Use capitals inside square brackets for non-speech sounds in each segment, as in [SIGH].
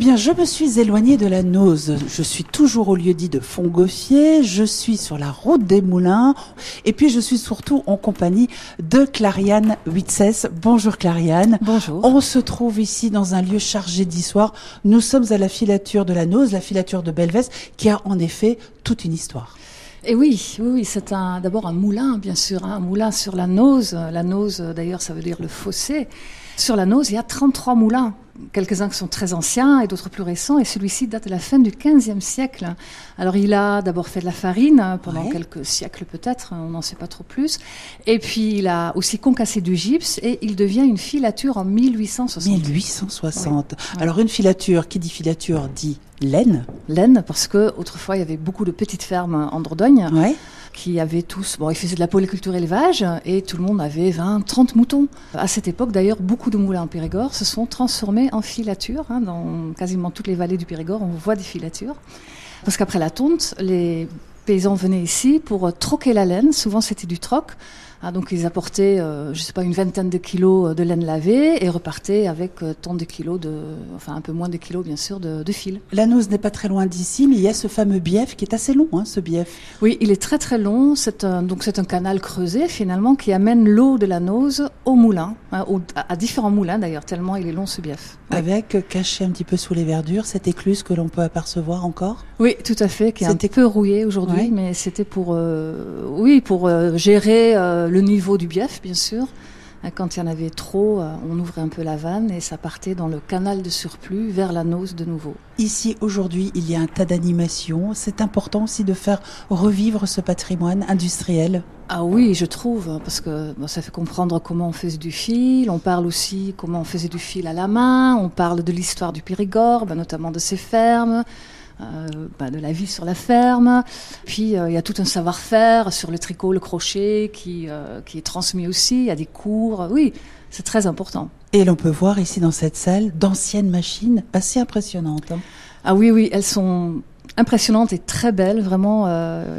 bien, je me suis éloignée de la Nose. Je suis toujours au lieu dit de Fontgoffier. Je suis sur la route des Moulins. Et puis, je suis surtout en compagnie de Clariane Witzès. Bonjour Clariane. Bonjour. On se trouve ici dans un lieu chargé d'histoire. Nous sommes à la filature de la Nose, la filature de Belvès, qui a en effet toute une histoire. Et oui, oui, oui c'est un, d'abord un moulin, bien sûr, hein, un moulin sur la Nose. La Nose, d'ailleurs, ça veut dire le fossé. Sur la Nose, il y a 33 moulins quelques-uns qui sont très anciens et d'autres plus récents, et celui-ci date de la fin du XVe siècle. Alors il a d'abord fait de la farine hein, pendant quelques siècles peut-être, on n'en sait pas trop plus, et puis il a aussi concassé du gypse et il devient une filature en 1860. 1860. Alors une filature, qui dit filature dit laine Laine, parce que autrefois il y avait beaucoup de petites fermes en Dordogne. Ouais qui avaient tous, bon, ils faisaient de la polyculture élevage et tout le monde avait 20, 30 moutons. À cette époque, d'ailleurs, beaucoup de moulins en Périgord se sont transformés en filatures. Hein, dans quasiment toutes les vallées du Périgord, on voit des filatures. Parce qu'après la tonte, les paysans venaient ici pour troquer la laine. Souvent, c'était du troc. Ah, donc ils apportaient, euh, je sais pas, une vingtaine de kilos de laine lavée et repartaient avec euh, tant de kilos de, enfin un peu moins de kilos bien sûr de, de fil. La Nose n'est pas très loin d'ici, mais il y a ce fameux bief qui est assez long, hein, ce bief. Oui, il est très très long. C'est un, donc c'est un canal creusé finalement qui amène l'eau de la Nose au moulin, hein, à différents moulins d'ailleurs tellement il est long ce bief. Avec euh, caché un petit peu sous les verdures cette écluse que l'on peut apercevoir encore? Oui, tout à fait, qui est un peu rouillé aujourd'hui, mais c'était pour, oui, pour gérer le niveau du bief, bien sûr. Hein, quand il y en avait trop, euh, on ouvrait un peu la vanne et ça partait dans le canal de surplus vers la nose de nouveau. Ici, aujourd'hui, il y a un tas d'animations. C'est important aussi de faire revivre ce patrimoine industriel. Ah oui, je trouve, parce que ça fait comprendre comment on faisait du fil. On parle aussi comment on faisait du fil à la main. On parle de l'histoire du Périgord, ben, notamment de ses fermes. Euh, bah, de la vie sur la ferme. Puis euh, il y a tout un savoir-faire sur le tricot, le crochet qui, euh, qui est transmis aussi. Il y a des cours. Oui, c'est très important. Et l'on peut voir ici dans cette salle d'anciennes machines assez impressionnantes. Hein. Ah oui, oui, elles sont impressionnantes et très belles. Vraiment,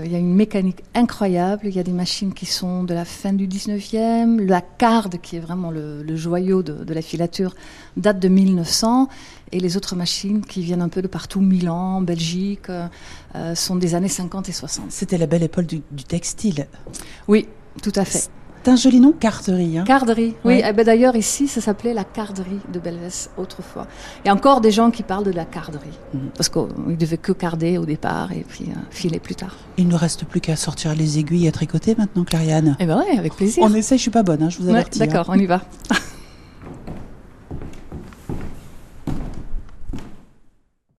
il y a une mécanique incroyable. Il y a des machines qui sont de la fin du 19e. La carde, qui est vraiment le, joyau de, de, la filature, date de 1900 et les autres machines qui viennent un peu de partout, Milan, Belgique, euh, euh, sont des années 50 et 60. C'était la belle époque du, textile. Oui, tout à fait. C'est un joli nom, Carderie. Hein Carderie, oui. Eh ben, D'ailleurs, ici, ça s'appelait la Carderie de Belvès autrefois. Il y a encore des gens qui parlent de la Carderie, mhm. parce qu'ils ne devaient que carder au départ et puis euh, filer plus tard. Il ne reste plus qu'à sortir les aiguilles à tricoter maintenant, Clariane. Eh ben oui, avec plaisir. On essaie, je suis pas bonne, hein, je vous avertis. D'accord, hein. on y va. [LAUGHS]